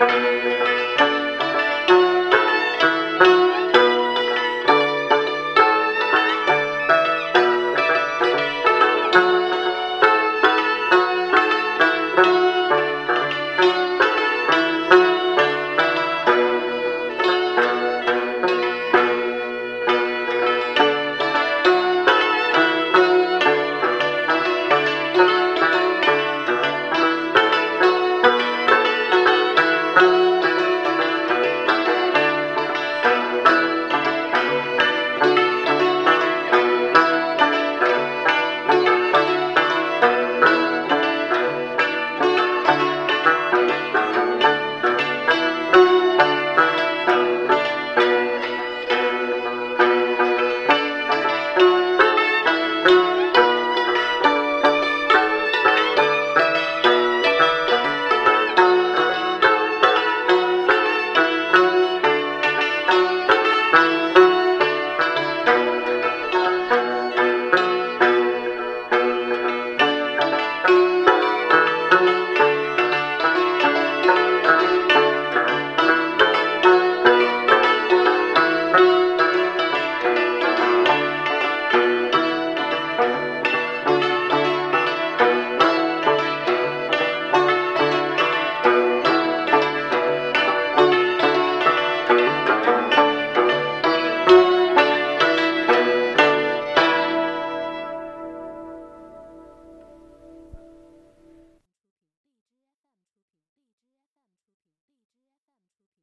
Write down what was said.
Música